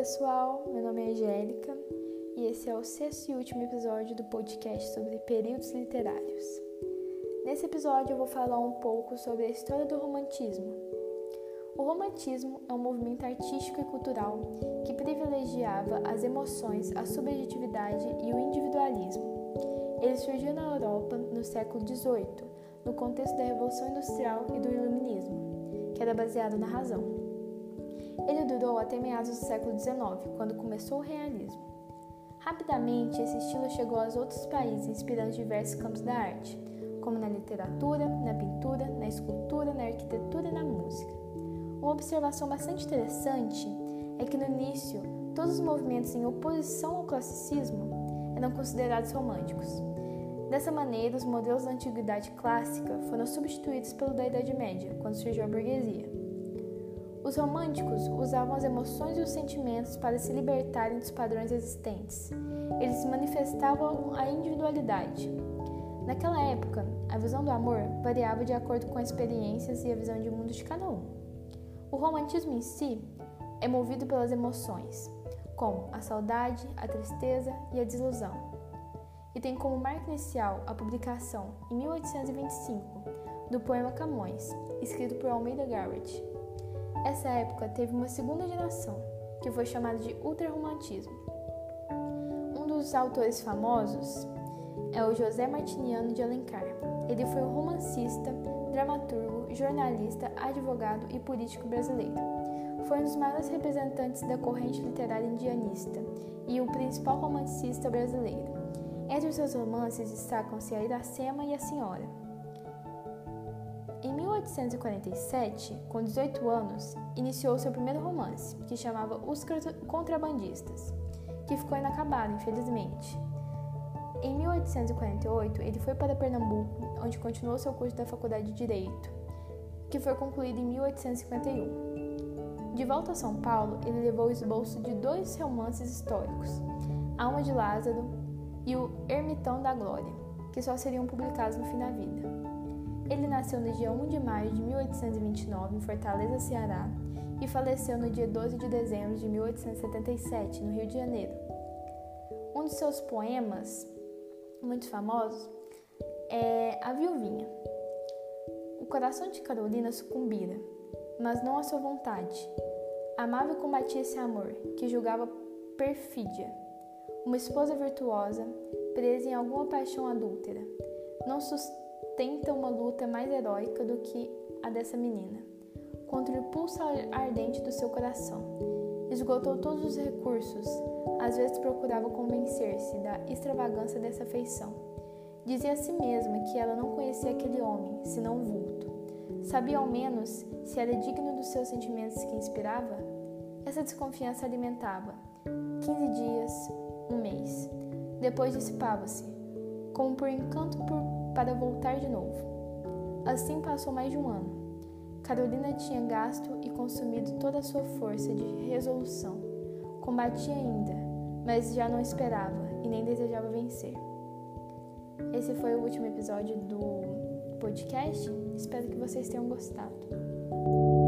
pessoal, meu nome é Angélica e esse é o sexto e último episódio do podcast sobre períodos literários. Nesse episódio eu vou falar um pouco sobre a história do romantismo. O romantismo é um movimento artístico e cultural que privilegiava as emoções, a subjetividade e o individualismo. Ele surgiu na Europa no século XVIII, no contexto da Revolução Industrial e do Iluminismo, que era baseado na razão. Ele durou até meados do século XIX, quando começou o realismo. Rapidamente, esse estilo chegou aos outros países, inspirando diversos campos da arte, como na literatura, na pintura, na escultura, na arquitetura e na música. Uma observação bastante interessante é que no início, todos os movimentos em oposição ao classicismo eram considerados românticos. Dessa maneira, os modelos da antiguidade clássica foram substituídos pelo da Idade Média, quando surgiu a burguesia. Os românticos usavam as emoções e os sentimentos para se libertarem dos padrões existentes. Eles manifestavam a individualidade. Naquela época, a visão do amor variava de acordo com as experiências e a visão de mundo de cada um. O romantismo em si é movido pelas emoções, como a saudade, a tristeza e a desilusão. E tem como marca inicial a publicação, em 1825, do poema Camões, escrito por Almeida Garrett. Essa época teve uma segunda geração, que foi chamada de ultrarromantismo. Um dos autores famosos é o José Martiniano de Alencar. Ele foi um romancista, dramaturgo, jornalista, advogado e político brasileiro. Foi um dos maiores representantes da corrente literária indianista e o principal romancista brasileiro. Entre os seus romances destacam-se A Iracema e A Senhora. Em 1847, com 18 anos, iniciou seu primeiro romance, que chamava Os Contrabandistas, que ficou inacabado, infelizmente. Em 1848, ele foi para Pernambuco, onde continuou seu curso da Faculdade de Direito, que foi concluído em 1851. De volta a São Paulo, ele levou o esboço de dois romances históricos, Alma de Lázaro e O Ermitão da Glória, que só seriam publicados no fim da vida. Ele nasceu no dia 1 de maio de 1829 em Fortaleza, Ceará, e faleceu no dia 12 de dezembro de 1877, no Rio de Janeiro. Um dos seus poemas, muito famosos, é A Viuvinha. O coração de Carolina sucumbira, mas não à sua vontade. Amava e combatia esse amor, que julgava perfídia. Uma esposa virtuosa, presa em alguma paixão adúltera. Não sustenta tenta uma luta mais heróica do que a dessa menina, contra o impulso ardente do seu coração. Esgotou todos os recursos, às vezes procurava convencer-se da extravagância dessa afeição. Dizia a si mesma que ela não conhecia aquele homem, senão um vulto. Sabia ao menos se era digno dos seus sentimentos que inspirava? Essa desconfiança alimentava. Quinze dias, um mês. Depois dissipava-se, como por encanto por para voltar de novo. Assim passou mais de um ano. Carolina tinha gasto e consumido toda a sua força de resolução. Combatia ainda, mas já não esperava e nem desejava vencer. Esse foi o último episódio do podcast. Espero que vocês tenham gostado.